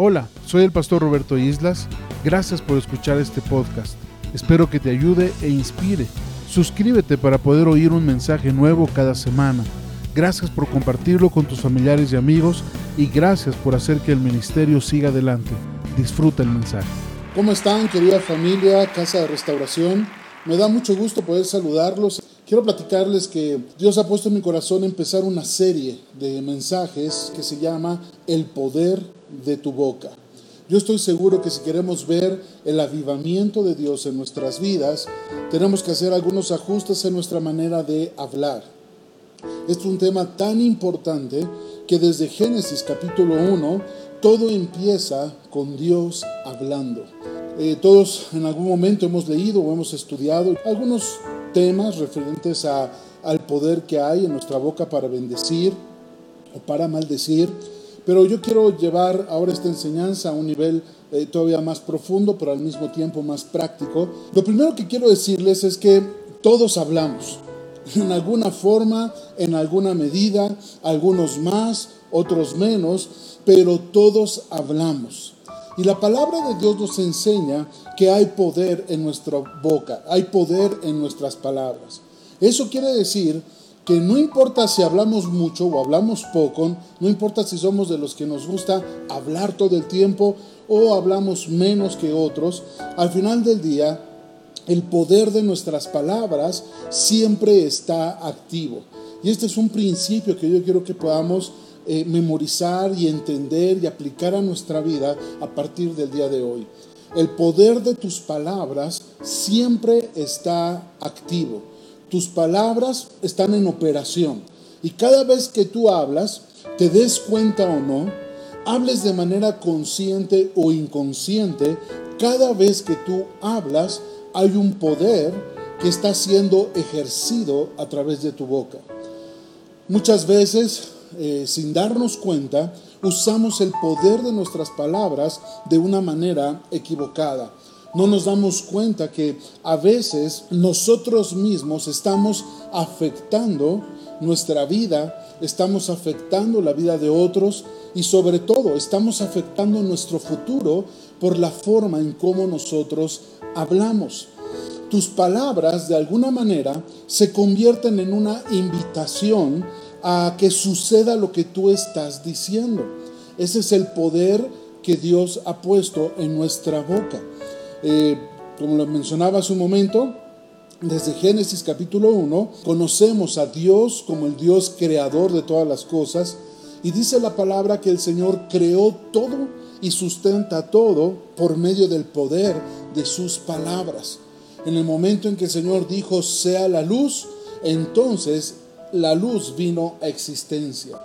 Hola, soy el pastor Roberto Islas. Gracias por escuchar este podcast. Espero que te ayude e inspire. Suscríbete para poder oír un mensaje nuevo cada semana. Gracias por compartirlo con tus familiares y amigos y gracias por hacer que el ministerio siga adelante. Disfruta el mensaje. ¿Cómo están, querida familia, Casa de Restauración? Me da mucho gusto poder saludarlos. Quiero platicarles que Dios ha puesto en mi corazón empezar una serie de mensajes que se llama El poder de tu boca. Yo estoy seguro que si queremos ver el avivamiento de Dios en nuestras vidas, tenemos que hacer algunos ajustes en nuestra manera de hablar. Este es un tema tan importante que desde Génesis capítulo 1 todo empieza con Dios hablando. Eh, todos en algún momento hemos leído o hemos estudiado algunos temas referentes a, al poder que hay en nuestra boca para bendecir o para maldecir. Pero yo quiero llevar ahora esta enseñanza a un nivel eh, todavía más profundo, pero al mismo tiempo más práctico. Lo primero que quiero decirles es que todos hablamos, en alguna forma, en alguna medida, algunos más, otros menos, pero todos hablamos. Y la palabra de Dios nos enseña que hay poder en nuestra boca, hay poder en nuestras palabras. Eso quiere decir que no importa si hablamos mucho o hablamos poco, no importa si somos de los que nos gusta hablar todo el tiempo o hablamos menos que otros, al final del día el poder de nuestras palabras siempre está activo. Y este es un principio que yo quiero que podamos eh, memorizar y entender y aplicar a nuestra vida a partir del día de hoy. El poder de tus palabras siempre está activo. Tus palabras están en operación. Y cada vez que tú hablas, te des cuenta o no, hables de manera consciente o inconsciente, cada vez que tú hablas, hay un poder que está siendo ejercido a través de tu boca. Muchas veces, eh, sin darnos cuenta, usamos el poder de nuestras palabras de una manera equivocada no nos damos cuenta que a veces nosotros mismos estamos afectando nuestra vida, estamos afectando la vida de otros y sobre todo estamos afectando nuestro futuro por la forma en cómo nosotros hablamos. Tus palabras de alguna manera se convierten en una invitación a que suceda lo que tú estás diciendo. Ese es el poder que Dios ha puesto en nuestra boca. Eh, como lo mencionaba hace un momento, desde Génesis capítulo 1, conocemos a Dios como el Dios creador de todas las cosas. Y dice la palabra que el Señor creó todo y sustenta todo por medio del poder de sus palabras. En el momento en que el Señor dijo, sea la luz, entonces la luz vino a existencia.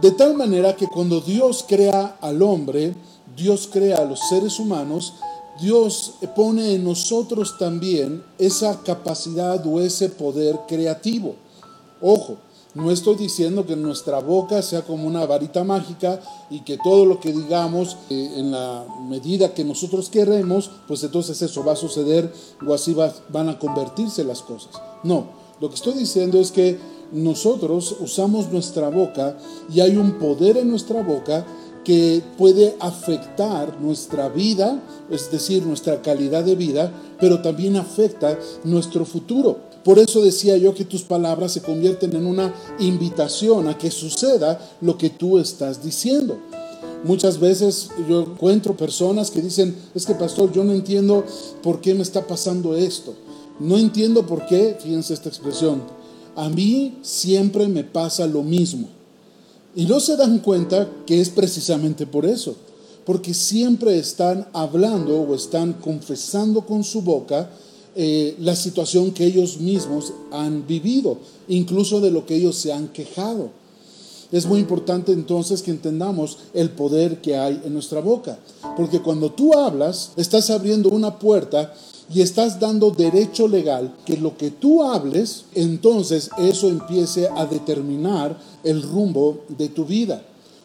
De tal manera que cuando Dios crea al hombre, Dios crea a los seres humanos Dios pone en nosotros también esa capacidad o ese poder creativo. Ojo, no estoy diciendo que nuestra boca sea como una varita mágica y que todo lo que digamos eh, en la medida que nosotros queremos, pues entonces eso va a suceder o así van a convertirse las cosas. No, lo que estoy diciendo es que nosotros usamos nuestra boca y hay un poder en nuestra boca que puede afectar nuestra vida, es decir, nuestra calidad de vida, pero también afecta nuestro futuro. Por eso decía yo que tus palabras se convierten en una invitación a que suceda lo que tú estás diciendo. Muchas veces yo encuentro personas que dicen, es que pastor, yo no entiendo por qué me está pasando esto. No entiendo por qué, fíjense esta expresión, a mí siempre me pasa lo mismo. Y no se dan cuenta que es precisamente por eso, porque siempre están hablando o están confesando con su boca eh, la situación que ellos mismos han vivido, incluso de lo que ellos se han quejado. Es muy importante entonces que entendamos el poder que hay en nuestra boca, porque cuando tú hablas, estás abriendo una puerta y estás dando derecho legal que lo que tú hables, entonces eso empiece a determinar el rumbo de tu vida.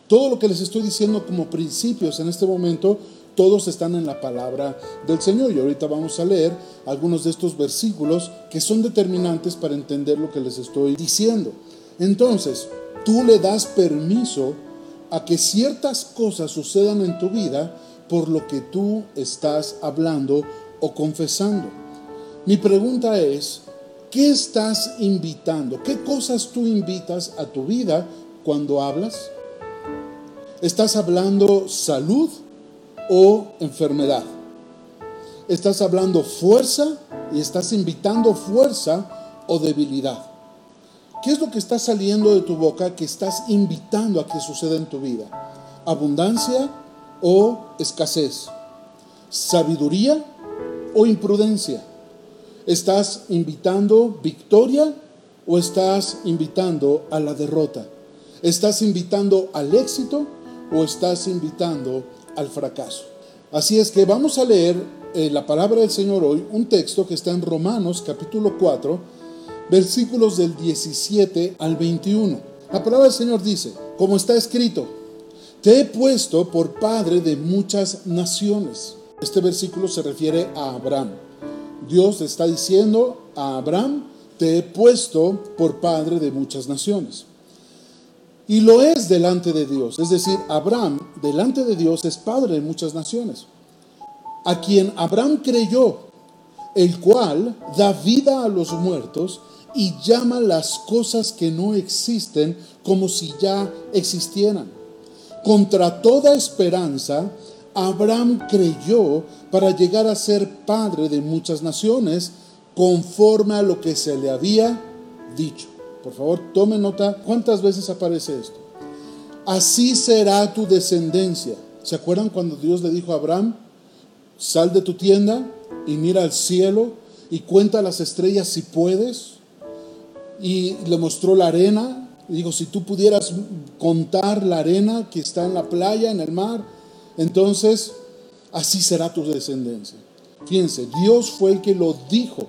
Todo lo que les estoy diciendo como principios en este momento, todos están en la palabra del Señor. Y ahorita vamos a leer algunos de estos versículos que son determinantes para entender lo que les estoy diciendo. Entonces, tú le das permiso a que ciertas cosas sucedan en tu vida por lo que tú estás hablando o confesando. Mi pregunta es, ¿qué estás invitando? ¿Qué cosas tú invitas a tu vida cuando hablas? ¿Estás hablando salud o enfermedad? ¿Estás hablando fuerza y estás invitando fuerza o debilidad? ¿Qué es lo que está saliendo de tu boca que estás invitando a que suceda en tu vida? ¿Abundancia o escasez? ¿Sabiduría o imprudencia? ¿Estás invitando victoria o estás invitando a la derrota? ¿Estás invitando al éxito o estás invitando al fracaso? Así es que vamos a leer eh, la palabra del Señor hoy, un texto que está en Romanos capítulo 4, versículos del 17 al 21. La palabra del Señor dice, como está escrito, te he puesto por padre de muchas naciones. Este versículo se refiere a Abraham. Dios está diciendo a Abraham, te he puesto por padre de muchas naciones. Y lo es delante de Dios. Es decir, Abraham delante de Dios es padre de muchas naciones. A quien Abraham creyó, el cual da vida a los muertos y llama las cosas que no existen como si ya existieran. Contra toda esperanza, Abraham creyó para llegar a ser padre de muchas naciones, conforme a lo que se le había dicho. Por favor, tome nota cuántas veces aparece esto. Así será tu descendencia. ¿Se acuerdan cuando Dios le dijo a Abraham, sal de tu tienda y mira al cielo y cuenta las estrellas si puedes? Y le mostró la arena. Y dijo, si tú pudieras contar la arena que está en la playa, en el mar, entonces así será tu descendencia. Fíjense, Dios fue el que lo dijo.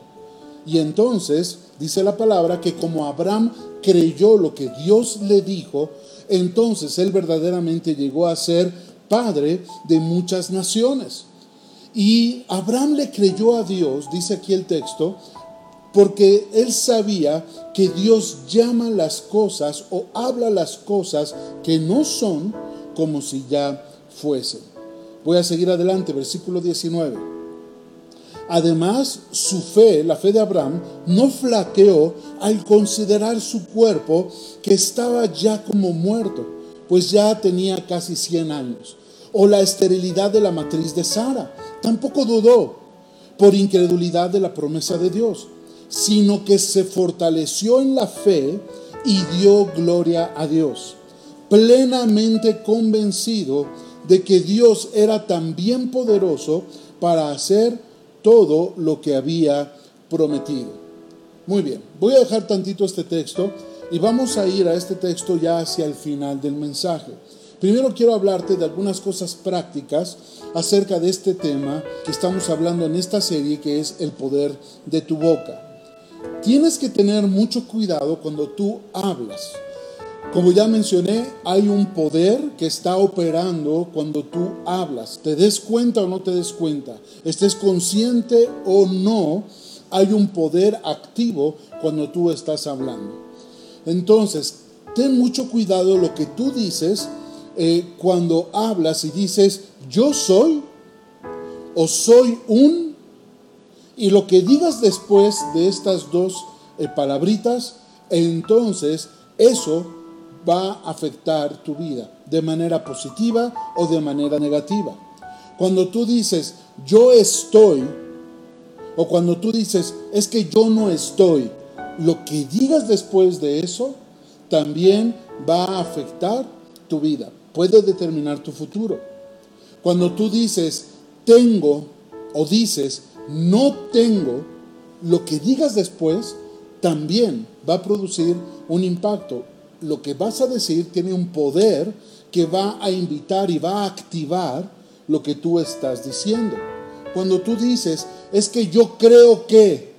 Y entonces dice la palabra que como Abraham creyó lo que Dios le dijo, entonces él verdaderamente llegó a ser padre de muchas naciones. Y Abraham le creyó a Dios, dice aquí el texto, porque él sabía que Dios llama las cosas o habla las cosas que no son como si ya fuesen. Voy a seguir adelante, versículo 19. Además, su fe, la fe de Abraham, no flaqueó al considerar su cuerpo que estaba ya como muerto, pues ya tenía casi 100 años. O la esterilidad de la matriz de Sara. Tampoco dudó por incredulidad de la promesa de Dios sino que se fortaleció en la fe y dio gloria a Dios, plenamente convencido de que Dios era también poderoso para hacer todo lo que había prometido. Muy bien, voy a dejar tantito este texto y vamos a ir a este texto ya hacia el final del mensaje. Primero quiero hablarte de algunas cosas prácticas acerca de este tema que estamos hablando en esta serie que es el poder de tu boca. Tienes que tener mucho cuidado cuando tú hablas. Como ya mencioné, hay un poder que está operando cuando tú hablas. Te des cuenta o no te des cuenta, estés consciente o no, hay un poder activo cuando tú estás hablando. Entonces, ten mucho cuidado lo que tú dices eh, cuando hablas y dices, yo soy o soy un y lo que digas después de estas dos eh, palabritas, entonces eso va a afectar tu vida de manera positiva o de manera negativa. Cuando tú dices, yo estoy, o cuando tú dices, es que yo no estoy, lo que digas después de eso también va a afectar tu vida, puede determinar tu futuro. Cuando tú dices, tengo, o dices, no tengo, lo que digas después también va a producir un impacto. Lo que vas a decir tiene un poder que va a invitar y va a activar lo que tú estás diciendo. Cuando tú dices, es que yo creo que,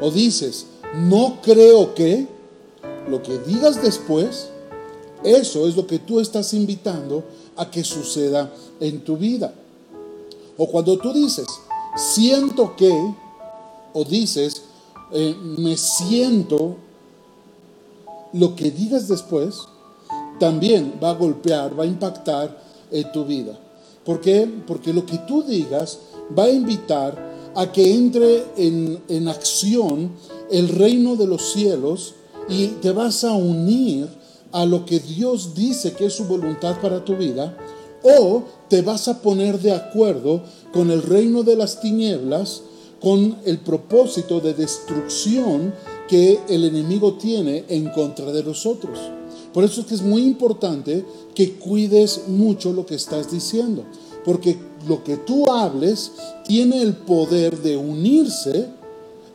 o dices, no creo que, lo que digas después, eso es lo que tú estás invitando a que suceda en tu vida. O cuando tú dices, siento que, o dices, eh, me siento, lo que digas después también va a golpear, va a impactar en tu vida. ¿Por qué? Porque lo que tú digas va a invitar a que entre en, en acción el reino de los cielos y te vas a unir a lo que Dios dice que es su voluntad para tu vida, o te vas a poner de acuerdo con el reino de las tinieblas, con el propósito de destrucción que el enemigo tiene en contra de nosotros. Por eso es que es muy importante que cuides mucho lo que estás diciendo, porque lo que tú hables tiene el poder de unirse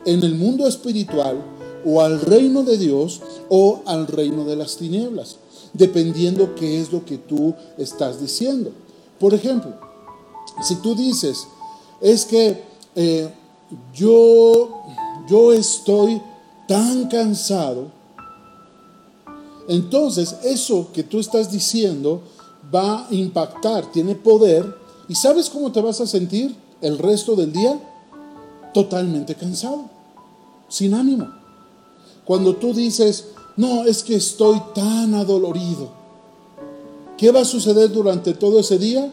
en el mundo espiritual o al reino de Dios o al reino de las tinieblas, dependiendo qué es lo que tú estás diciendo. Por ejemplo, si tú dices, es que eh, yo, yo estoy tan cansado, entonces eso que tú estás diciendo va a impactar, tiene poder, y ¿sabes cómo te vas a sentir el resto del día? Totalmente cansado, sin ánimo. Cuando tú dices, no, es que estoy tan adolorido, ¿qué va a suceder durante todo ese día?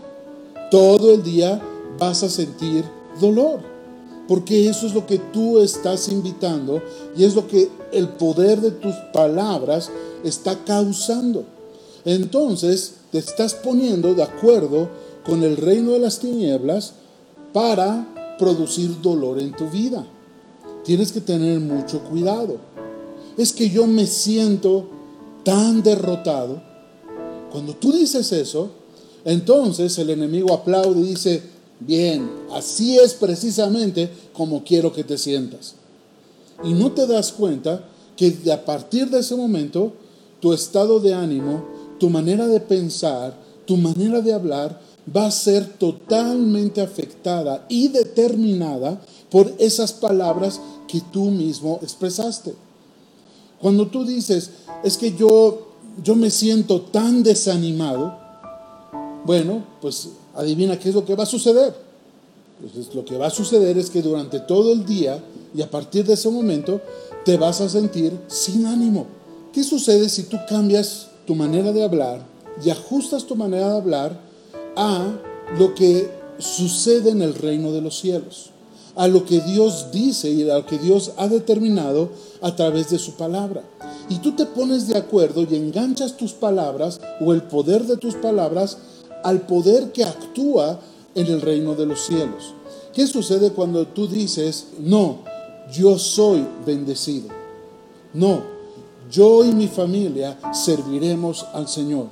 Todo el día vas a sentir dolor, porque eso es lo que tú estás invitando y es lo que el poder de tus palabras está causando. Entonces te estás poniendo de acuerdo con el reino de las tinieblas para producir dolor en tu vida. Tienes que tener mucho cuidado. Es que yo me siento tan derrotado. Cuando tú dices eso, entonces el enemigo aplaude y dice, bien, así es precisamente como quiero que te sientas. Y no te das cuenta que a partir de ese momento, tu estado de ánimo, tu manera de pensar, tu manera de hablar, va a ser totalmente afectada y determinada por esas palabras que tú mismo expresaste. Cuando tú dices, es que yo, yo me siento tan desanimado, bueno, pues adivina qué es lo que va a suceder. Pues lo que va a suceder es que durante todo el día y a partir de ese momento te vas a sentir sin ánimo. ¿Qué sucede si tú cambias tu manera de hablar y ajustas tu manera de hablar a lo que sucede en el reino de los cielos? A lo que Dios dice y a lo que Dios ha determinado a través de su palabra. Y tú te pones de acuerdo y enganchas tus palabras o el poder de tus palabras al poder que actúa en el reino de los cielos. ¿Qué sucede cuando tú dices, no, yo soy bendecido? No, yo y mi familia serviremos al Señor.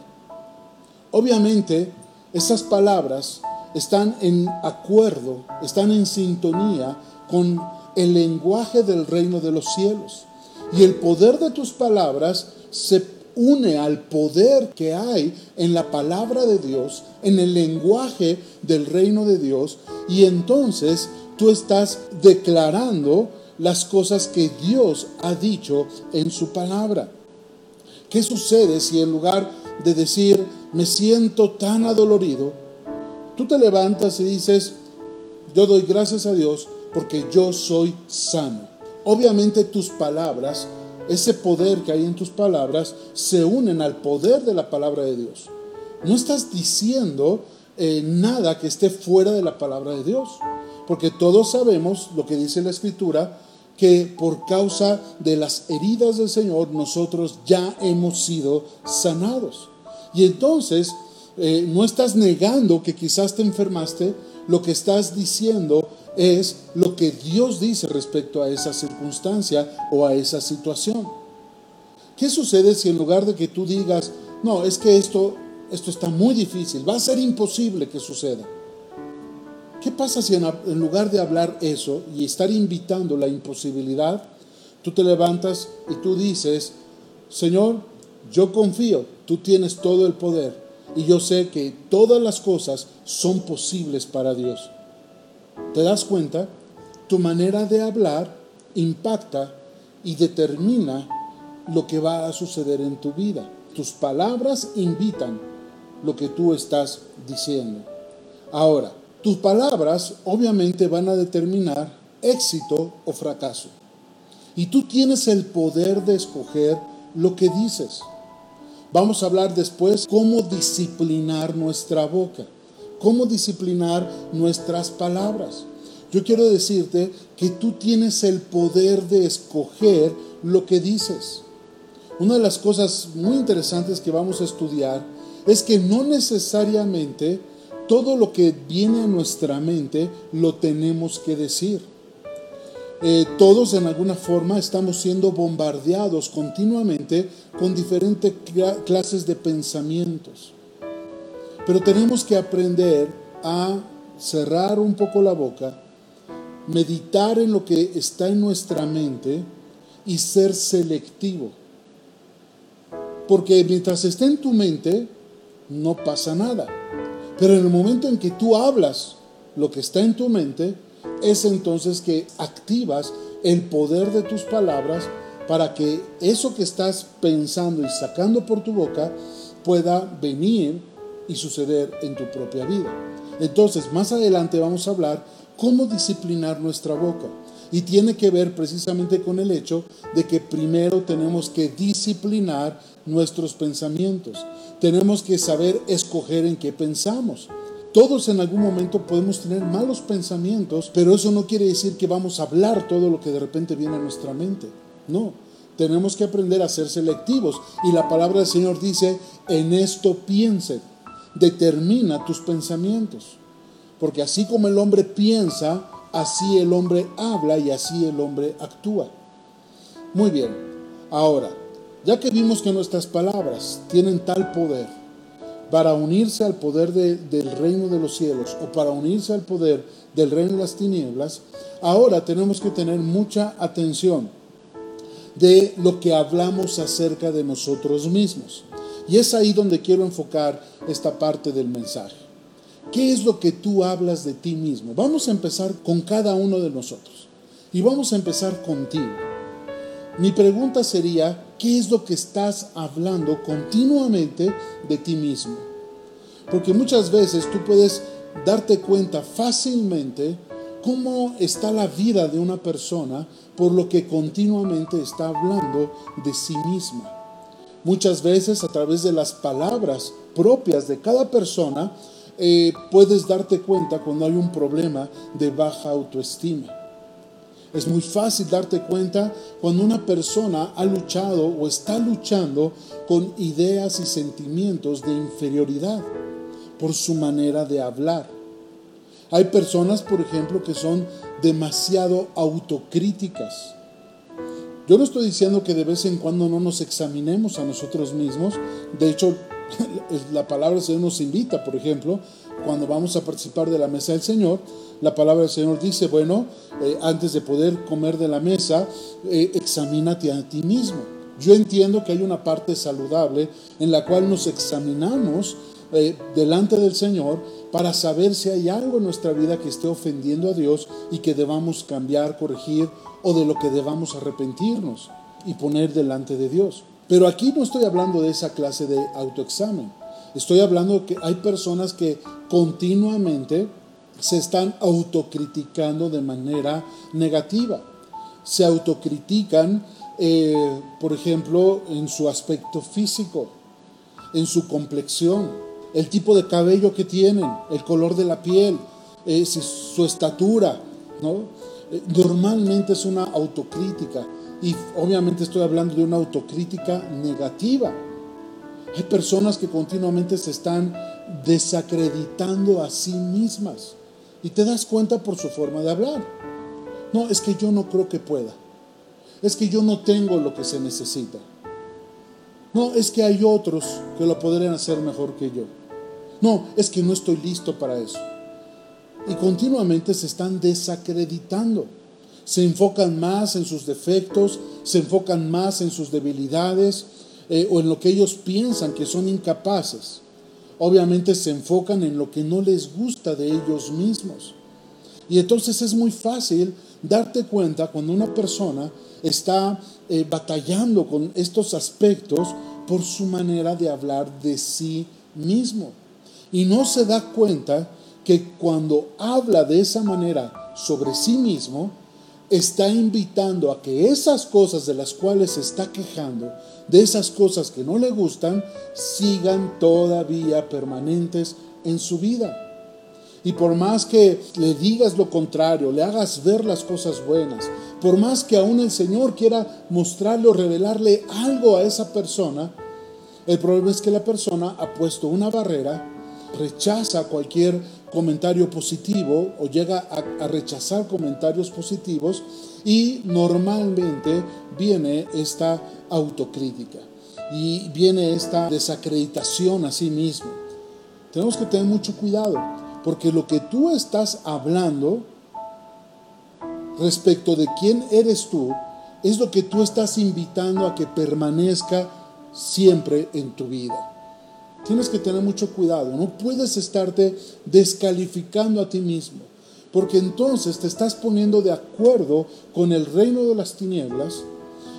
Obviamente, esas palabras están en acuerdo, están en sintonía con el lenguaje del reino de los cielos. Y el poder de tus palabras se une al poder que hay en la palabra de Dios, en el lenguaje del reino de Dios, y entonces tú estás declarando las cosas que Dios ha dicho en su palabra. ¿Qué sucede si en lugar de decir, me siento tan adolorido, tú te levantas y dices, yo doy gracias a Dios porque yo soy sano? Obviamente tus palabras, ese poder que hay en tus palabras, se unen al poder de la palabra de Dios. No estás diciendo eh, nada que esté fuera de la palabra de Dios, porque todos sabemos lo que dice la Escritura, que por causa de las heridas del Señor nosotros ya hemos sido sanados. Y entonces eh, no estás negando que quizás te enfermaste, lo que estás diciendo es lo que Dios dice respecto a esa circunstancia o a esa situación. ¿Qué sucede si en lugar de que tú digas, no, es que esto, esto está muy difícil, va a ser imposible que suceda? ¿Qué pasa si en, lugar de hablar eso y estar invitando la imposibilidad, tú te levantas y tú dices, Señor, yo confío, tú tienes todo el poder y yo sé que todas las cosas son posibles para Dios. ¿Te das cuenta? Tu manera de hablar impacta y determina lo que va a suceder en tu vida. Tus palabras invitan lo que tú estás diciendo. Ahora, tus palabras obviamente van a determinar éxito o fracaso. Y tú tienes el poder de escoger lo que dices. Vamos a hablar después cómo disciplinar nuestra boca, cómo disciplinar nuestras palabras. Yo quiero decirte que tú tienes el poder de escoger lo que dices. Una de las cosas muy interesantes que vamos a estudiar es que no necesariamente todo lo que viene a nuestra mente lo tenemos que decir. Eh, todos en alguna forma estamos siendo bombardeados continuamente con diferentes clases de pensamientos. Pero tenemos que aprender a cerrar un poco la boca, meditar en lo que está en nuestra mente y ser selectivo. Porque mientras esté en tu mente, no pasa nada. Pero en el momento en que tú hablas lo que está en tu mente, es entonces que activas el poder de tus palabras para que eso que estás pensando y sacando por tu boca pueda venir y suceder en tu propia vida. Entonces, más adelante vamos a hablar cómo disciplinar nuestra boca. Y tiene que ver precisamente con el hecho de que primero tenemos que disciplinar nuestros pensamientos. Tenemos que saber escoger en qué pensamos. Todos en algún momento podemos tener malos pensamientos, pero eso no quiere decir que vamos a hablar todo lo que de repente viene a nuestra mente. No, tenemos que aprender a ser selectivos. Y la palabra del Señor dice, en esto piense, determina tus pensamientos. Porque así como el hombre piensa, así el hombre habla y así el hombre actúa. Muy bien, ahora, ya que vimos que nuestras palabras tienen tal poder, para unirse al poder del reino de los cielos o para unirse al poder del reino de las tinieblas, ahora tenemos que tener mucha atención de lo que hablamos acerca de nosotros mismos. Y es ahí donde quiero enfocar esta parte del mensaje. ¿Qué es lo que tú hablas de ti mismo? Vamos a empezar con cada uno de nosotros. Y vamos a empezar contigo. Mi pregunta sería, ¿qué es lo que estás hablando continuamente de ti mismo? Porque muchas veces tú puedes darte cuenta fácilmente cómo está la vida de una persona por lo que continuamente está hablando de sí misma. Muchas veces a través de las palabras propias de cada persona eh, puedes darte cuenta cuando hay un problema de baja autoestima. Es muy fácil darte cuenta cuando una persona ha luchado o está luchando con ideas y sentimientos de inferioridad por su manera de hablar. Hay personas, por ejemplo, que son demasiado autocríticas. Yo no estoy diciendo que de vez en cuando no nos examinemos a nosotros mismos. De hecho, la palabra del Señor nos invita, por ejemplo, cuando vamos a participar de la mesa del Señor, la palabra del Señor dice, bueno, eh, antes de poder comer de la mesa, eh, examínate a ti mismo. Yo entiendo que hay una parte saludable en la cual nos examinamos eh, delante del Señor para saber si hay algo en nuestra vida que esté ofendiendo a Dios y que debamos cambiar, corregir o de lo que debamos arrepentirnos y poner delante de Dios. Pero aquí no estoy hablando de esa clase de autoexamen. Estoy hablando que hay personas que continuamente se están autocriticando de manera negativa. Se autocritican, eh, por ejemplo, en su aspecto físico, en su complexión, el tipo de cabello que tienen, el color de la piel, eh, su estatura. ¿no? Eh, normalmente es una autocrítica y obviamente estoy hablando de una autocrítica negativa. Hay personas que continuamente se están desacreditando a sí mismas. Y te das cuenta por su forma de hablar. No, es que yo no creo que pueda. Es que yo no tengo lo que se necesita. No, es que hay otros que lo podrían hacer mejor que yo. No, es que no estoy listo para eso. Y continuamente se están desacreditando. Se enfocan más en sus defectos, se enfocan más en sus debilidades eh, o en lo que ellos piensan que son incapaces obviamente se enfocan en lo que no les gusta de ellos mismos. Y entonces es muy fácil darte cuenta cuando una persona está eh, batallando con estos aspectos por su manera de hablar de sí mismo. Y no se da cuenta que cuando habla de esa manera sobre sí mismo, está invitando a que esas cosas de las cuales se está quejando, de esas cosas que no le gustan, sigan todavía permanentes en su vida. Y por más que le digas lo contrario, le hagas ver las cosas buenas, por más que aún el Señor quiera mostrarle o revelarle algo a esa persona, el problema es que la persona ha puesto una barrera, rechaza cualquier comentario positivo o llega a, rechazar comentarios positivos y normalmente viene esta autocrítica y viene esta desacreditación a sí mismo. Tenemos que tener mucho cuidado porque lo que tú estás hablando respecto de quién eres tú es lo que tú estás invitando a que permanezca siempre en tu vida. Tienes que tener mucho cuidado, no puedes estarte descalificando a ti mismo, porque entonces te estás poniendo de acuerdo con el reino de las tinieblas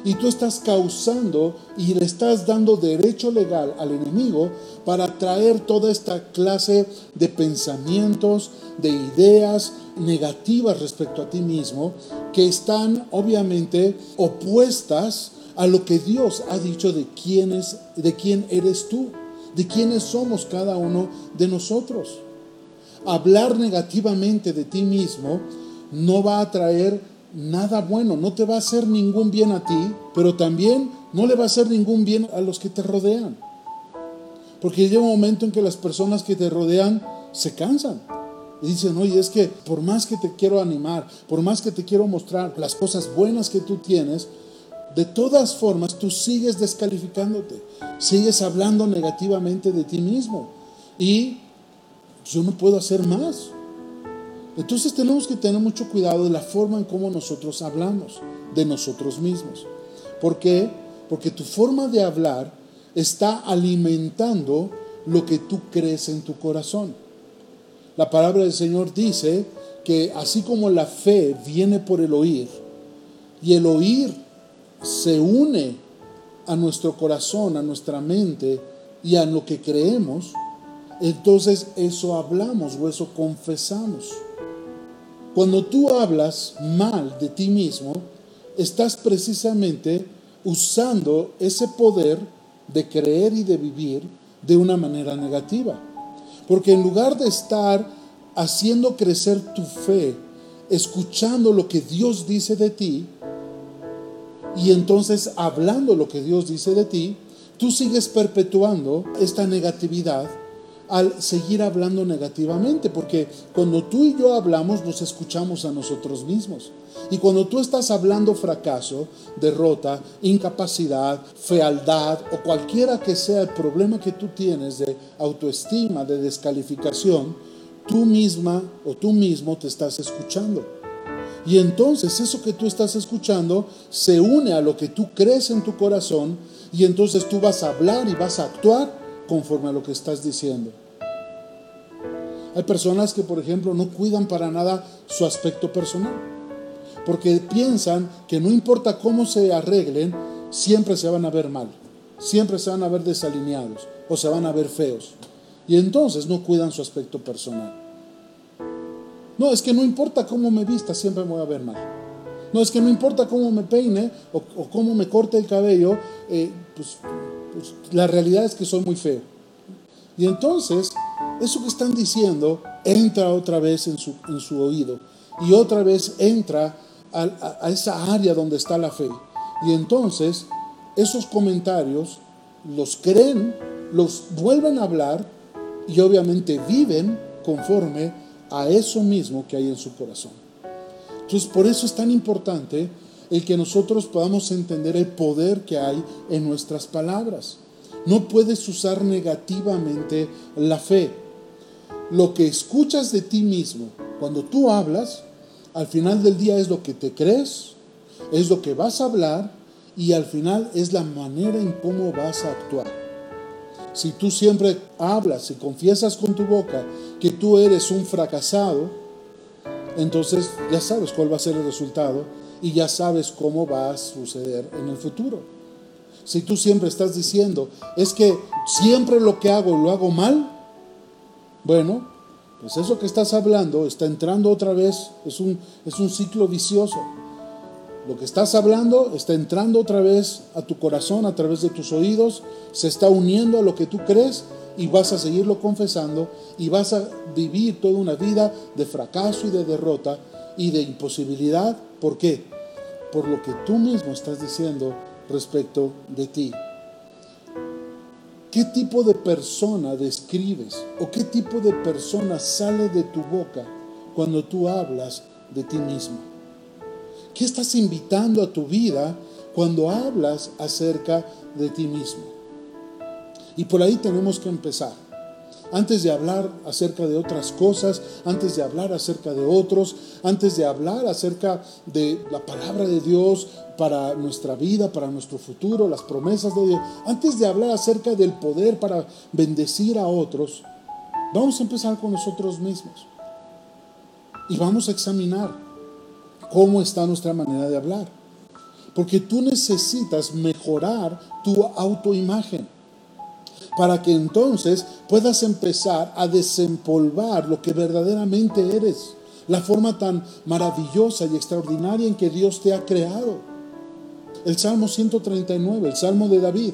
y tú estás causando y le estás dando derecho legal al enemigo para traer toda esta clase de pensamientos, de ideas negativas respecto a ti mismo, que están obviamente opuestas a lo que Dios ha dicho de quién, es, de quién eres tú, de quiénes somos cada uno de nosotros. Hablar negativamente de ti mismo no va a traer nada bueno, no te va a hacer ningún bien a ti, pero también no le va a hacer ningún bien a los que te rodean. Porque llega un momento en que las personas que te rodean se cansan. Y dicen, oye, es que por más que te quiero animar, por más que te quiero mostrar las cosas buenas que tú tienes, de todas formas tú sigues descalificándote, sigues hablando negativamente de ti mismo. Y yo no puedo hacer más. Entonces tenemos que tener mucho cuidado de la forma en cómo nosotros hablamos de nosotros mismos. ¿Por qué? Porque tu forma de hablar está alimentando lo que tú crees en tu corazón. La palabra del Señor dice que así como la fe viene por el oír y el oír se une a nuestro corazón, a nuestra mente y a lo que creemos, entonces eso hablamos o eso confesamos. Cuando tú hablas mal de ti mismo, estás precisamente usando ese poder de creer y de vivir de una manera negativa. Porque en lugar de estar haciendo crecer tu fe, escuchando lo que Dios dice de ti, y entonces hablando lo que Dios dice de ti, tú sigues perpetuando esta negatividad al seguir hablando negativamente, porque cuando tú y yo hablamos nos escuchamos a nosotros mismos. Y cuando tú estás hablando fracaso, derrota, incapacidad, fealdad o cualquiera que sea el problema que tú tienes de autoestima, de descalificación, tú misma o tú mismo te estás escuchando. Y entonces eso que tú estás escuchando se une a lo que tú crees en tu corazón y entonces tú vas a hablar y vas a actuar conforme a lo que estás diciendo. Hay personas que, por ejemplo, no cuidan para nada su aspecto personal, porque piensan que no importa cómo se arreglen, siempre se van a ver mal, siempre se van a ver desalineados o se van a ver feos. Y entonces no cuidan su aspecto personal. No, es que no importa cómo me vista, siempre me voy a ver mal. No, es que no importa cómo me peine o, cómo me corte el cabello, eh, pues, pues la realidad es que soy muy feo. Y entonces, eso que están diciendo entra otra vez en su, oído y otra vez entra a esa área donde está la fe. Y entonces, esos comentarios los creen, los vuelven a hablar y obviamente viven conforme a eso mismo que hay en su corazón. Entonces, por eso es tan importante el que nosotros podamos entender el poder que hay en nuestras palabras. No puedes usar negativamente la fe. Lo que escuchas de ti mismo cuando tú hablas, al final del día es lo que te crees, es lo que vas a hablar y al final es la manera en cómo vas a actuar. Si tú siempre hablas y confiesas con tu boca que tú eres un fracasado, entonces ya sabes cuál va a ser el resultado y ya sabes cómo va a suceder en el futuro. Si tú siempre estás diciendo, es que siempre lo que hago lo hago mal, bueno, pues eso que estás hablando está entrando otra vez, es un, es un ciclo vicioso. Lo que estás hablando está entrando otra vez a tu corazón a través de tus oídos, se está uniendo a lo que tú crees y vas a seguirlo confesando y vas a vivir toda una vida de fracaso y de derrota y de imposibilidad. ¿Por qué? Por lo que tú mismo estás diciendo respecto de ti. ¿Qué tipo de persona describes o qué tipo de persona sale de tu boca cuando tú hablas de ti mismo? ¿Qué estás invitando a tu vida cuando hablas acerca de ti mismo? Y por ahí tenemos que empezar antes de hablar acerca de otras cosas, antes de hablar acerca de otros, antes de hablar acerca de la palabra de Dios para nuestra vida, para nuestro futuro, las promesas de Dios, antes de hablar acerca del poder para bendecir a otros, vamos a empezar con nosotros mismos. Y vamos a examinar cómo está nuestra manera de hablar. Porque tú necesitas mejorar tu autoimagen para que entonces puedas empezar a desempolvar lo que verdaderamente eres, la forma tan maravillosa y extraordinaria en que Dios te ha creado. El Salmo 139, el Salmo de David.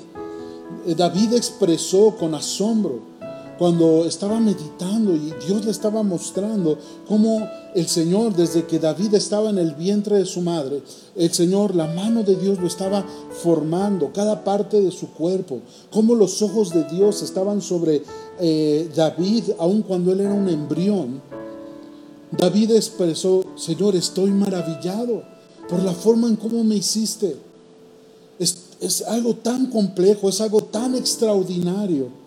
Eh, David expresó con asombro cuando estaba meditando y Dios le estaba mostrando cómo el Señor, desde que David estaba en el vientre de su madre, el Señor, la mano de Dios lo estaba formando, cada parte de su cuerpo, cómo los ojos de Dios estaban sobre eh, David, aun cuando él era un embrión. David expresó, Señor, estoy maravillado por la forma en cómo me hiciste. Es, es algo tan complejo, es algo tan extraordinario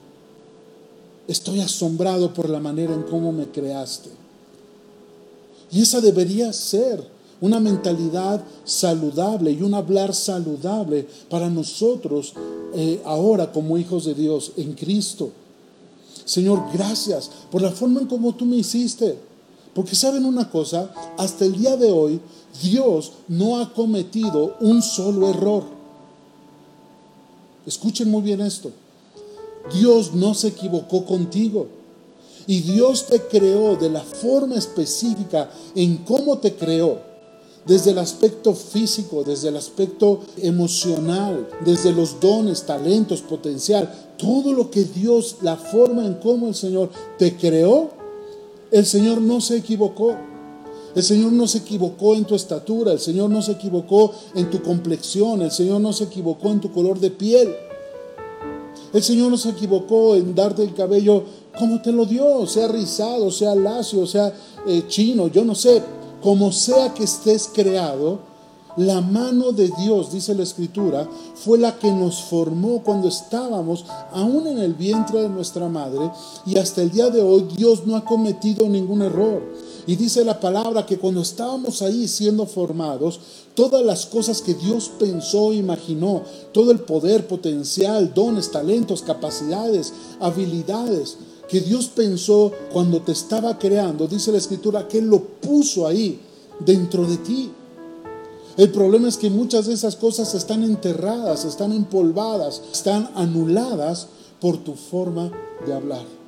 Estoy asombrado por la manera en cómo me creaste. Y esa debería ser una mentalidad saludable y un hablar saludable para nosotros eh, ahora como hijos de Dios en Cristo. Señor, gracias por la forma en cómo tú me hiciste. Porque saben una cosa, hasta el día de hoy Dios no ha cometido un solo error. Escuchen muy bien esto. Dios no se equivocó contigo. Y Dios te creó de la forma específica en cómo te creó. Desde el aspecto físico, desde el aspecto emocional, desde los dones, talentos, potencial. Todo lo que Dios, la forma en cómo el Señor te creó, el Señor no se equivocó. El Señor no se equivocó en tu estatura, el Señor no se equivocó en tu complexión, el Señor no se equivocó en tu color de piel. El Señor no se equivocó en darte el cabello como te lo dio, sea rizado, sea lacio, sea eh, chino, yo no sé, como sea que estés creado, la mano de Dios, dice la Escritura, fue la que nos formó cuando estábamos aún en el vientre de nuestra madre y hasta el día de hoy Dios no ha cometido ningún error. Y dice la palabra que cuando estábamos ahí siendo formados, todas las cosas que Dios pensó, imaginó, todo el poder, potencial, dones, talentos, capacidades, habilidades que Dios pensó cuando te estaba creando, dice la escritura que Él lo puso ahí dentro de ti. El problema es que muchas de esas cosas están enterradas, están empolvadas, están anuladas por tu forma de hablar.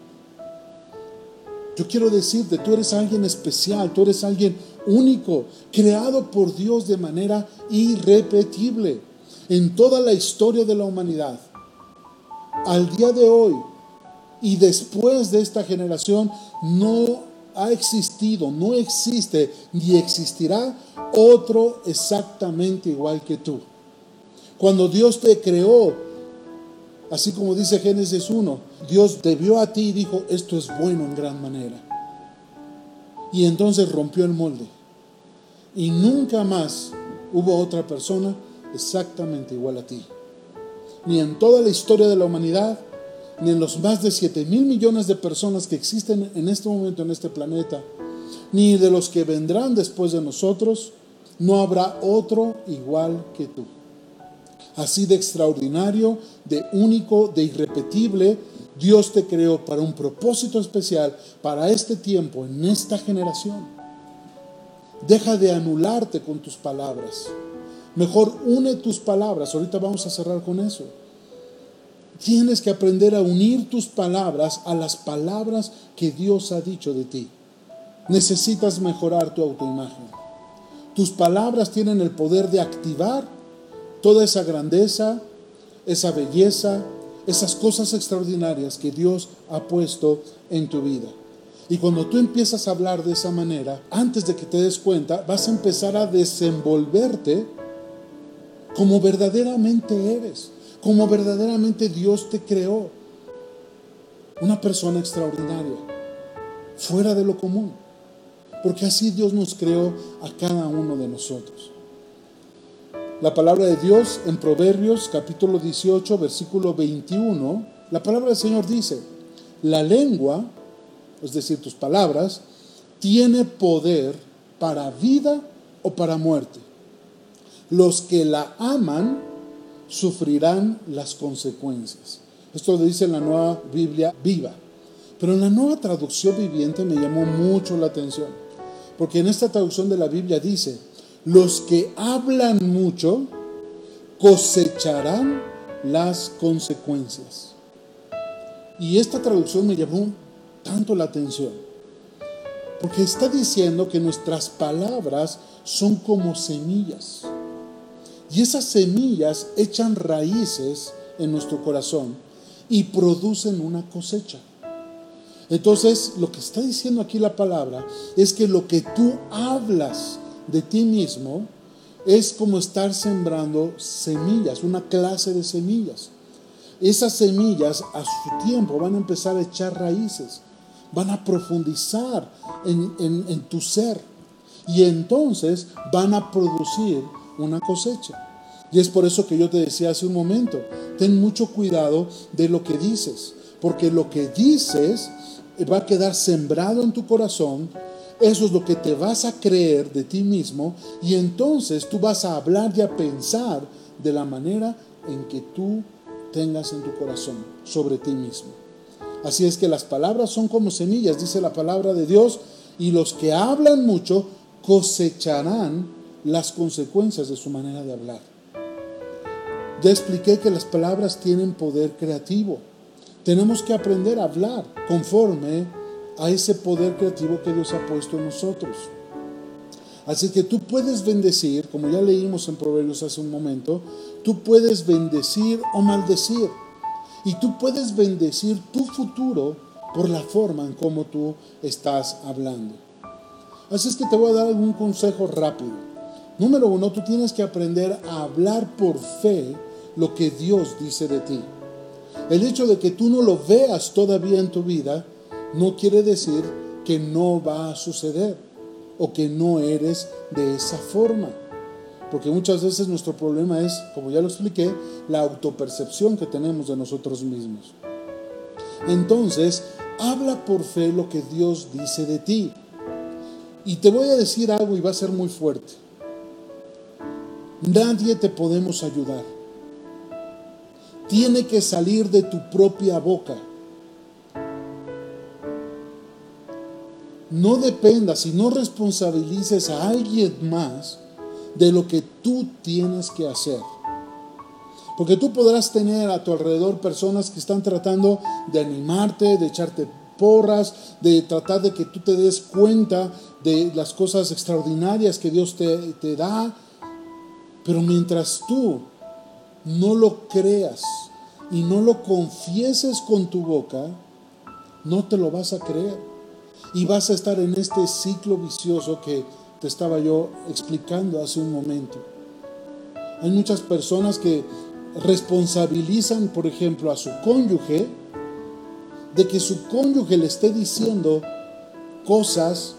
Yo quiero decirte, tú eres alguien especial, tú eres alguien único, creado por Dios de manera irrepetible en toda la historia de la humanidad. Al día de hoy y después de esta generación no ha existido, no existe ni existirá otro exactamente igual que tú. Cuando Dios te creó, Así como dice Génesis 1, Dios te vio a ti y dijo, esto es bueno en gran manera. Y entonces rompió el molde. Y nunca más hubo otra persona exactamente igual a ti. Ni en toda la historia de la humanidad, ni en los más de 7 mil millones de personas que existen en este momento en este planeta, ni de los que vendrán después de nosotros, no habrá otro igual que tú así de extraordinario, de único, de irrepetible. Dios te creó para un propósito especial, para este tiempo, en esta generación. Deja de anularte con tus palabras. Mejor une tus palabras. Ahorita vamos a cerrar con eso. Tienes que aprender a unir tus palabras a las palabras que Dios ha dicho de ti. Necesitas mejorar tu autoimagen. Tus palabras tienen el poder de activar toda esa grandeza, esa belleza, esas cosas extraordinarias que Dios ha puesto en tu vida. Y cuando tú empiezas a hablar de esa manera, antes de que te des cuenta, vas a empezar a desenvolverte como verdaderamente eres, como verdaderamente Dios te creó. Una persona extraordinaria, fuera de lo común. Porque así Dios nos creó a cada uno de nosotros. La palabra de Dios en Proverbios capítulo 18, versículo 21, la palabra del Señor dice, la lengua, es decir, tus palabras, tiene poder para vida o para muerte. Los que la aman sufrirán las consecuencias. Esto lo dice la nueva Biblia viva. Pero en la nueva traducción viviente me llamó mucho la atención. Porque en esta traducción de la Biblia dice, los que hablan mucho cosecharán las consecuencias. Y esta traducción me llamó tanto la atención, porque está diciendo que nuestras palabras son como semillas. Y esas semillas echan raíces en nuestro corazón y producen una cosecha. Entonces, lo que está diciendo aquí la palabra es que lo que tú hablas de ti mismo es como estar sembrando semillas, una clase de semillas. Esas semillas a su tiempo van a empezar a echar raíces, van a profundizar en, en tu ser y entonces van a producir una cosecha. Y es por eso que yo te decía hace un momento, ten mucho cuidado de lo que dices, porque lo que dices va a quedar sembrado en tu corazón eso es lo que te vas a creer de ti mismo y entonces tú vas a hablar y a pensar de la manera en que tú tengas en tu corazón sobre ti mismo. Así es que las palabras son como semillas, dice la palabra de Dios, y los que hablan mucho cosecharán las consecuencias de su manera de hablar. Ya expliqué que las palabras tienen poder creativo. Tenemos que aprender a hablar conforme a ese poder creativo que Dios ha puesto en nosotros. Así que tú puedes bendecir, como ya leímos en Proverbios hace un momento, tú puedes bendecir o maldecir. Y tú puedes bendecir tu futuro por la forma en cómo tú estás hablando. Así es que te voy a dar algún consejo rápido. Número uno, tú tienes que aprender a hablar por fe lo que Dios dice de ti. El hecho de que tú no lo veas todavía en tu vida no quiere decir que no va a suceder o que no eres de esa forma. Porque muchas veces nuestro problema es, como ya lo expliqué, la autopercepción que tenemos de nosotros mismos. Entonces, habla por fe lo que Dios dice de ti. Y te voy a decir algo y va a ser muy fuerte. Nadie te podemos ayudar. Tiene que salir de tu propia boca. No dependas y no responsabilices a alguien más de lo que tú tienes que hacer. Porque tú podrás tener a tu alrededor personas que están tratando de animarte, de echarte porras, de tratar de que tú te des cuenta de las cosas extraordinarias que Dios te, te da. Pero mientras tú no lo creas y no lo confieses con tu boca, no te lo vas a creer y vas a estar en este ciclo vicioso que te estaba yo explicando hace un momento. Hay muchas personas que responsabilizan, por ejemplo, a su cónyuge de que su cónyuge le esté diciendo cosas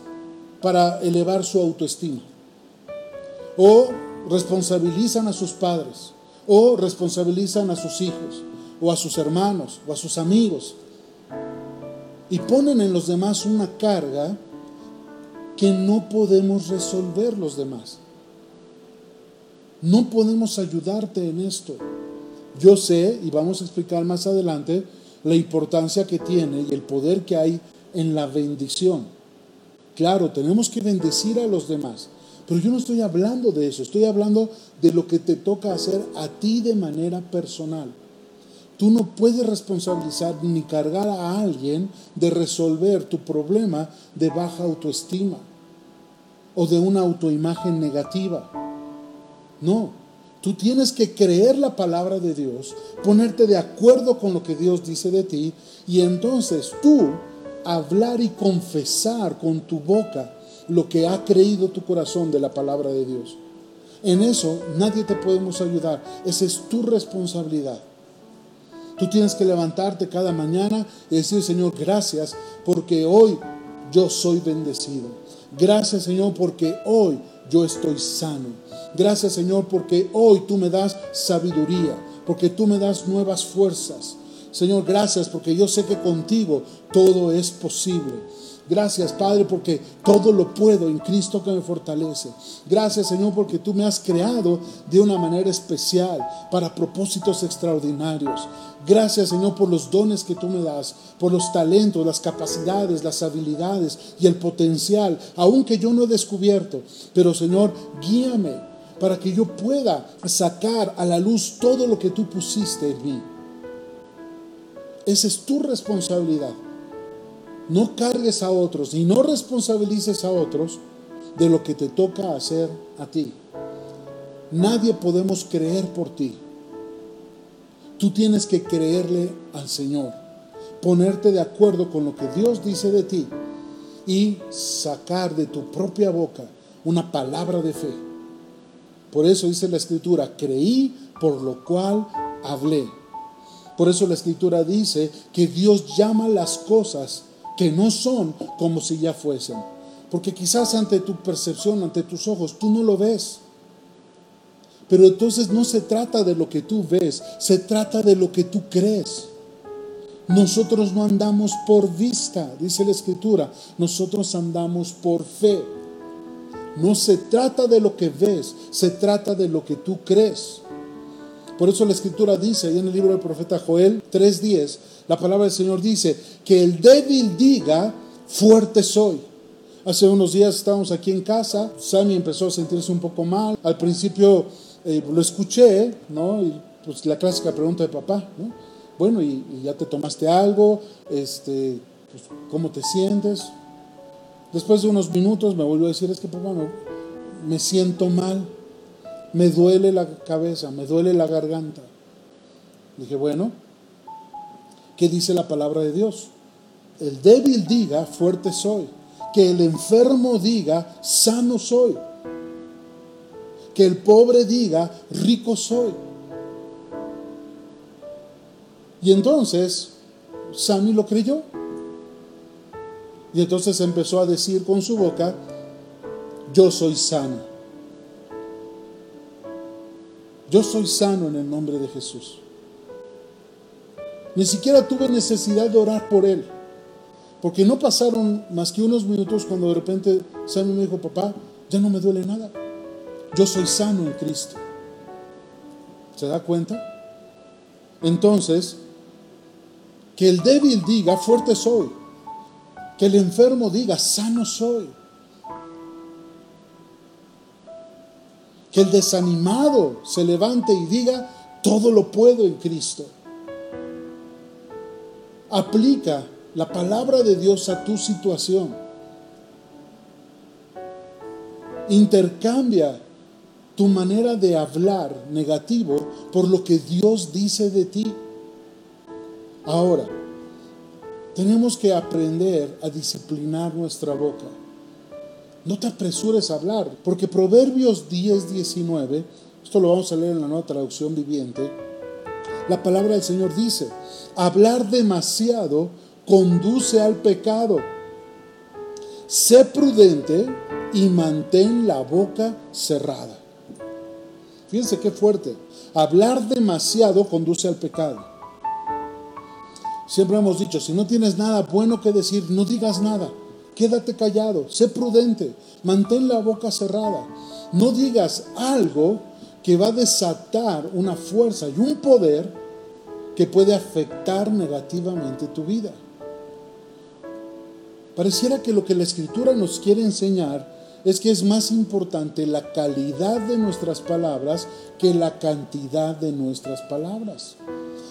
para elevar su autoestima. O responsabilizan a sus padres, o responsabilizan a sus hijos, o a sus hermanos, o a sus amigos y ponen en los demás una carga que no podemos resolver los demás. No podemos ayudarte en esto. Yo sé, y vamos a explicar más adelante, la importancia que tiene y el poder que hay en la bendición. Claro, tenemos que bendecir a los demás, pero yo no estoy hablando de eso, estoy hablando de lo que te toca hacer a ti de manera personal. Tú no puedes responsabilizar ni cargar a alguien de resolver tu problema de baja autoestima. o de una autoimagen negativa. No, tú tienes que creer la palabra de Dios, ponerte de acuerdo con lo que Dios dice de ti y entonces tú hablar y confesar con tu boca lo que ha creído tu corazón de la palabra de Dios. En eso nadie te podemos ayudar, esa es tu responsabilidad. Tú tienes que levantarte cada mañana y decir, Señor, gracias porque hoy yo soy bendecido. Gracias, Señor, porque hoy yo estoy sano. Gracias, Señor, porque hoy tú me das sabiduría, porque tú me das nuevas fuerzas. Señor, gracias porque yo sé que contigo todo es posible. Gracias, Padre, porque todo lo puedo en Cristo que me fortalece. Gracias, Señor, porque tú me has creado de una manera especial para propósitos extraordinarios. Gracias, Señor, por los dones que tú me das, por los talentos, las capacidades, las habilidades y el potencial, aunque yo no he descubierto. Pero, Señor, guíame para que yo pueda sacar a la luz todo lo que tú pusiste en mí. Esa es tu responsabilidad. No cargues a otros y no responsabilices a otros de lo que te toca hacer a ti. Nadie podemos creer por ti. Tú tienes que creerle al Señor, ponerte de acuerdo con lo que Dios dice de ti y sacar de tu propia boca una palabra de fe. Por eso dice la escritura, creí por lo cual hablé. Por eso la escritura dice que Dios llama las cosas que no son como si ya fuesen. Porque quizás ante tu percepción, ante tus ojos, tú no lo ves. Pero entonces no se trata de lo que tú ves, se trata de lo que tú crees. Nosotros no andamos por vista, dice la escritura, nosotros andamos por fe. No se trata de lo que ves, se trata de lo que tú crees. Por eso la escritura dice, ahí en el libro del profeta Joel 3.10, la palabra del Señor dice, que el débil diga, fuerte soy. Hace unos días estábamos aquí en casa, Sammy empezó a sentirse un poco mal. Al principio eh, lo escuché, ¿no? Y pues la clásica pregunta de papá, ¿no? Bueno, y, ya te tomaste algo, este, pues, ¿cómo te sientes? Después de unos minutos me volvió a decir, es que papá, me siento mal, me duele la cabeza, me duele la garganta. Dije, bueno, ¿Qué dice la palabra de Dios? El débil diga, fuerte soy. Que el enfermo diga, sano soy. Que el pobre diga, rico soy. Y entonces, Sammy lo creyó. Y entonces empezó a decir con su boca, yo soy sano. Yo soy sano en el nombre de Jesús. Ni siquiera tuve necesidad de orar por él. Porque no pasaron más que unos minutos cuando de repente Sammy me dijo, papá, ya no me duele nada. Yo soy sano en Cristo. ¿Se da cuenta? Entonces, que el débil diga, fuerte soy. Que el enfermo diga, sano soy. Que el desanimado se levante y diga, todo lo puedo en Cristo aplica la palabra de Dios a tu situación. Intercambia tu manera de hablar negativo por lo que Dios dice de ti. Ahora, tenemos que aprender a disciplinar nuestra boca. No te apresures a hablar, porque Proverbios 10, 19, esto lo vamos a leer en la nueva traducción viviente, la palabra del Señor dice, hablar demasiado conduce al pecado. Sé prudente y mantén la boca cerrada. Fíjense qué fuerte. Hablar demasiado conduce al pecado. Siempre hemos dicho, si no tienes nada bueno que decir, no digas nada. Quédate callado, sé prudente, mantén la boca cerrada. No digas algo que va a desatar una fuerza y un poder que puede afectar negativamente tu vida. Pareciera que lo que la escritura nos quiere enseñar es que es más importante la calidad de nuestras palabras que la cantidad de nuestras palabras.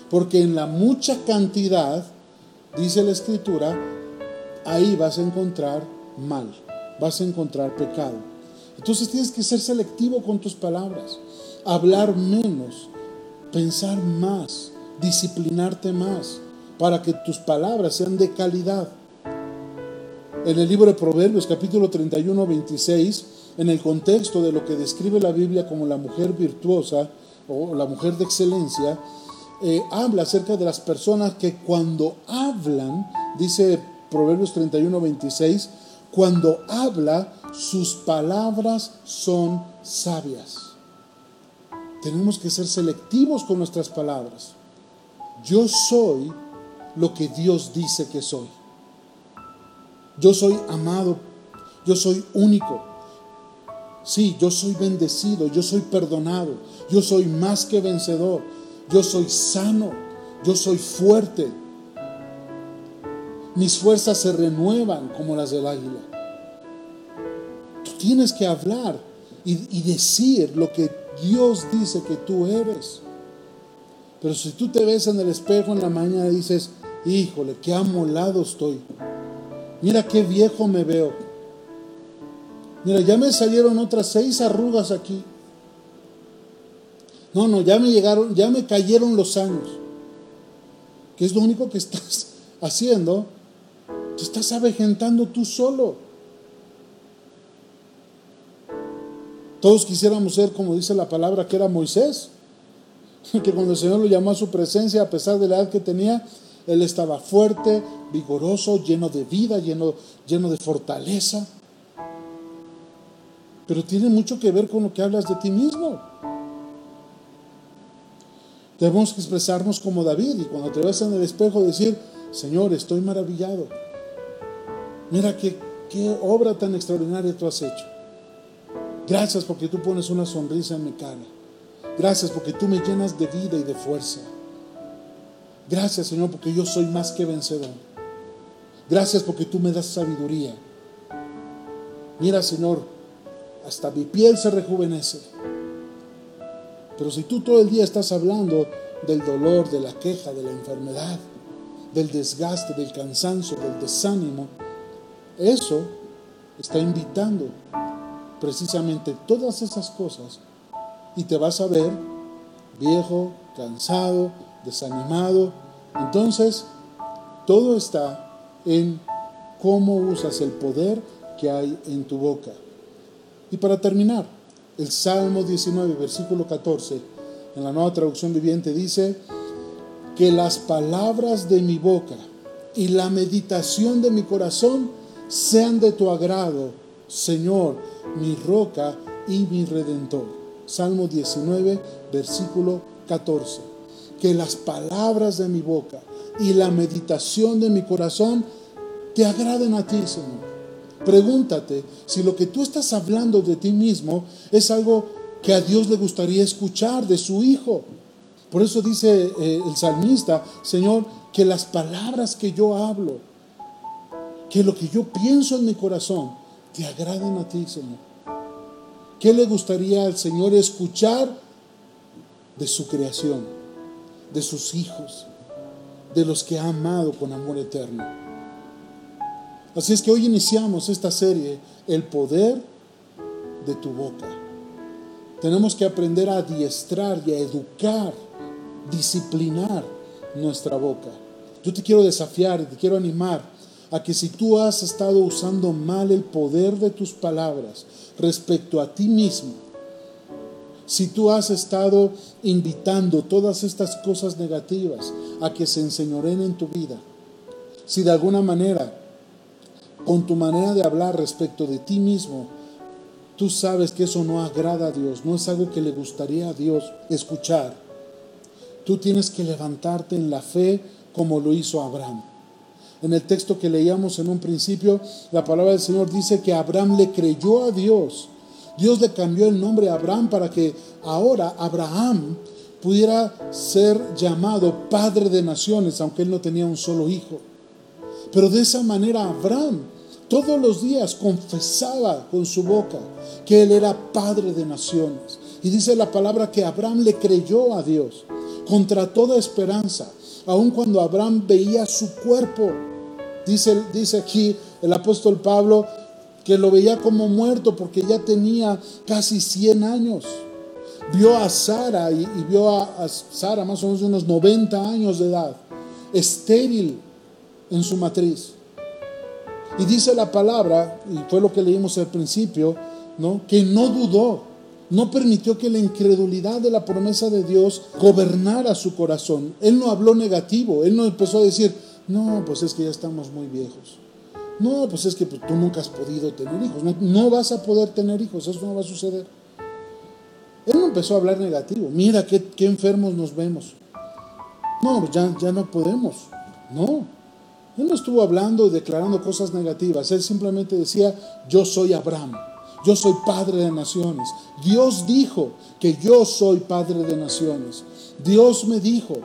Porque en la mucha cantidad, dice la escritura, ahí vas a encontrar mal. vas a encontrar pecado. Entonces tienes que ser selectivo con tus palabras, hablar menos, pensar más, disciplinarte más, para que tus palabras sean de calidad. En el libro de Proverbios capítulo 31, 26, en el contexto de lo que describe la Biblia como la mujer virtuosa o la mujer de excelencia, eh, habla acerca de las personas que cuando hablan, dice Proverbios 31, 26, cuando habla, sus palabras son sabias. Tenemos que ser selectivos con nuestras palabras. Yo soy lo que Dios dice que soy. Yo soy amado, yo soy único. Sí, yo soy bendecido, yo soy perdonado, yo soy más que vencedor, yo soy sano, yo soy fuerte. Mis fuerzas se renuevan como las del águila. Tú tienes que hablar y, decir lo que Dios dice que tú eres. Pero si tú te ves en el espejo en la mañana y dices, híjole, qué amolado estoy. Mira qué viejo me veo. Mira, ya me salieron otras seis arrugas aquí. No, no, ya me llegaron, ya me cayeron los años. ¿Qué es lo único que estás haciendo? Te estás avejentando tú solo. Todos quisiéramos ser, como dice la palabra, que era Moisés, que cuando el Señor lo llamó a su presencia, a pesar de la edad que tenía, él estaba fuerte, vigoroso, lleno de vida, lleno, lleno de fortaleza. Pero tiene mucho que ver con lo que hablas de ti mismo. Debemos expresarnos como David y cuando te ves en el espejo decir, Señor, estoy maravillado. Mira qué, qué obra tan extraordinaria tú has hecho. Gracias porque tú pones una sonrisa en mi cara. Gracias porque tú me llenas de vida y de fuerza. Gracias Señor porque yo soy más que vencedor. Gracias porque tú me das sabiduría. Mira Señor, hasta mi piel se rejuvenece. Pero si tú todo el día estás hablando del dolor, de la queja, de la enfermedad, del desgaste, del cansancio, del desánimo, eso está invitando precisamente todas esas cosas y te vas a ver viejo, cansado, desanimado. Entonces, todo está en cómo usas el poder que hay en tu boca. Y para terminar, el Salmo 19, versículo 14, en la nueva traducción viviente dice, que las palabras de mi boca y la meditación de mi corazón sean de tu agrado, Señor, mi roca y mi redentor. Salmo 19, versículo 14 que las palabras de mi boca y la meditación de mi corazón te agraden a ti, Señor. Pregúntate si lo que tú estás hablando de ti mismo es algo que a Dios le gustaría escuchar de su Hijo. Por eso dice eh, el salmista, Señor, que las palabras que yo hablo, que lo que yo pienso en mi corazón, te agraden a ti, Señor. ¿Qué le gustaría al Señor escuchar de su creación? de sus hijos, de los que ha amado con amor eterno. Así es que hoy iniciamos esta serie, El poder de tu boca. Tenemos que aprender a adiestrar y a educar, disciplinar nuestra boca. Yo te quiero desafiar te quiero animar a que si tú has estado usando mal el poder de tus palabras respecto a ti mismo, si tú has estado invitando todas estas cosas negativas a que se enseñoren en tu vida, si de alguna manera, con tu manera de hablar respecto de ti mismo, tú sabes que eso no agrada a Dios, no es algo que le gustaría a Dios escuchar, tú tienes que levantarte en la fe como lo hizo Abraham. En el texto que leíamos en un principio, la palabra del Señor dice que Abraham le creyó a Dios Dios le cambió el nombre a Abraham para que ahora Abraham pudiera ser llamado padre de naciones, aunque él no tenía un solo hijo. Pero de esa manera Abraham todos los días confesaba con su boca que él era padre de naciones. Y dice la palabra que Abraham le creyó a Dios contra toda esperanza, aun cuando Abraham veía su cuerpo. Dice, dice aquí el apóstol Pablo que lo veía como muerto porque ya tenía casi 100 años. Vio a Sara y, vio a, Sara más o menos de unos 90 años de edad, estéril en su matriz. Y dice la palabra, y fue lo que leímos al principio, ¿no? que no dudó, no permitió que la incredulidad de la promesa de Dios gobernara su corazón. Él no habló negativo, él no empezó a decir, no, pues es que ya estamos muy viejos. No, pues es que pues, tú nunca has podido tener hijos. No, vas a poder tener hijos, eso no va a suceder. Él no empezó a hablar negativo. Mira qué, enfermos nos vemos. No, ya, ya no podemos. No. Él no estuvo hablando y declarando cosas negativas. Él simplemente decía, yo soy Abraham. Yo soy padre de naciones. Dios dijo que yo soy padre de naciones. Dios me dijo,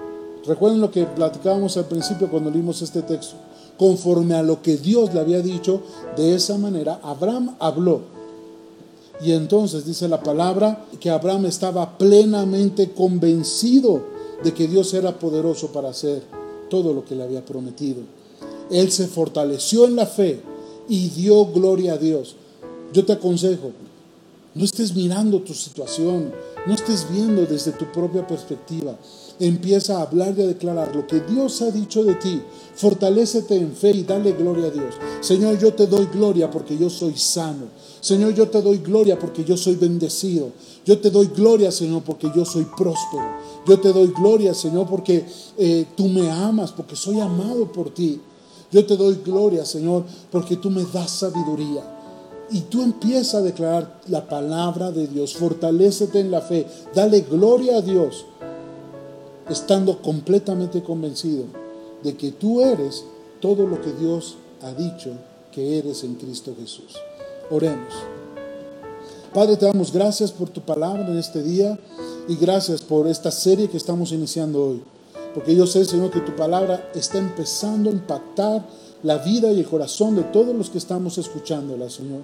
recuerden lo que platicábamos al principio cuando leímos este texto, conforme a lo que Dios le había dicho, de esa manera Abraham habló. Y entonces dice la palabra que Abraham estaba plenamente convencido de que Dios era poderoso para hacer todo lo que le había prometido. Él se fortaleció en la fe y dio gloria a Dios. Yo te aconsejo, no estés mirando tu situación, no estés viendo desde tu propia perspectiva. Empieza a hablar y a declarar lo que Dios ha dicho de ti. Fortalécete en fe y dale gloria a Dios. Señor, yo te doy gloria porque yo soy sano. Señor, yo te doy gloria porque yo soy bendecido. Yo te doy gloria, Señor, porque yo soy próspero. Yo te doy gloria, Señor, porque eh, tú me amas, porque soy amado por ti. Yo te doy gloria, Señor, porque tú me das sabiduría. Y tú empiezas a declarar la palabra de Dios, fortalécete en la fe, dale gloria a Dios, estando completamente convencido de que tú eres todo lo que Dios ha dicho que eres en Cristo Jesús. Oremos. Padre, te damos gracias por tu palabra en este día y gracias por esta serie que estamos iniciando hoy. Porque yo sé, Señor, que tu palabra está empezando a impactar la vida y el corazón de todos los que estamos escuchándola, Señor.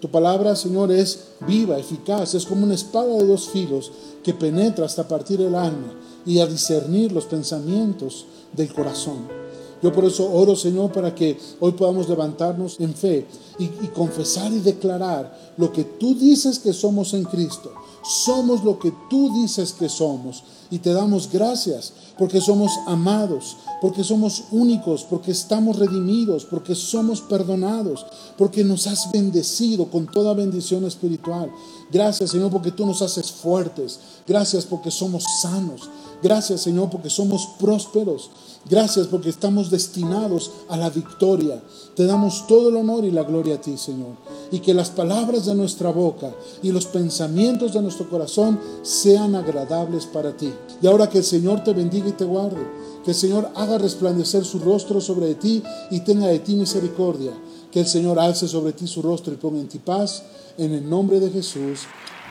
Tu palabra, Señor, es viva, eficaz, es como una espada de dos filos que penetra hasta partir el alma y a discernir los pensamientos del corazón. Yo por eso oro, Señor, para que hoy podamos levantarnos en fe y, y, confesar y declarar lo que tú dices que somos en Cristo. Somos lo que tú dices que somos. Y te damos gracias porque somos amados, porque somos únicos, porque estamos redimidos, porque somos perdonados, porque nos has bendecido con toda bendición espiritual. Gracias Señor porque tú nos haces fuertes. Gracias porque somos sanos. Gracias Señor porque somos prósperos. Gracias porque estamos destinados a la victoria. Te damos todo el honor y la gloria a ti Señor. Y que las palabras de nuestra boca y los pensamientos de nuestro corazón sean agradables para ti. Y ahora que el Señor te bendiga y te guarde. Que el Señor haga resplandecer su rostro sobre ti y tenga de ti misericordia. Que el Señor alce sobre ti su rostro y ponga en ti paz. En el nombre de Jesús.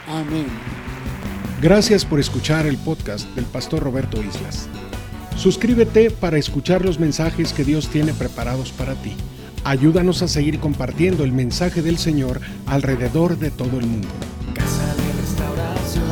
Amén. Gracias por escuchar el podcast del pastor Roberto Islas. Suscríbete para escuchar los mensajes que Dios tiene preparados para ti. Ayúdanos a seguir compartiendo el mensaje del Señor alrededor de todo el mundo. Casa de restauración,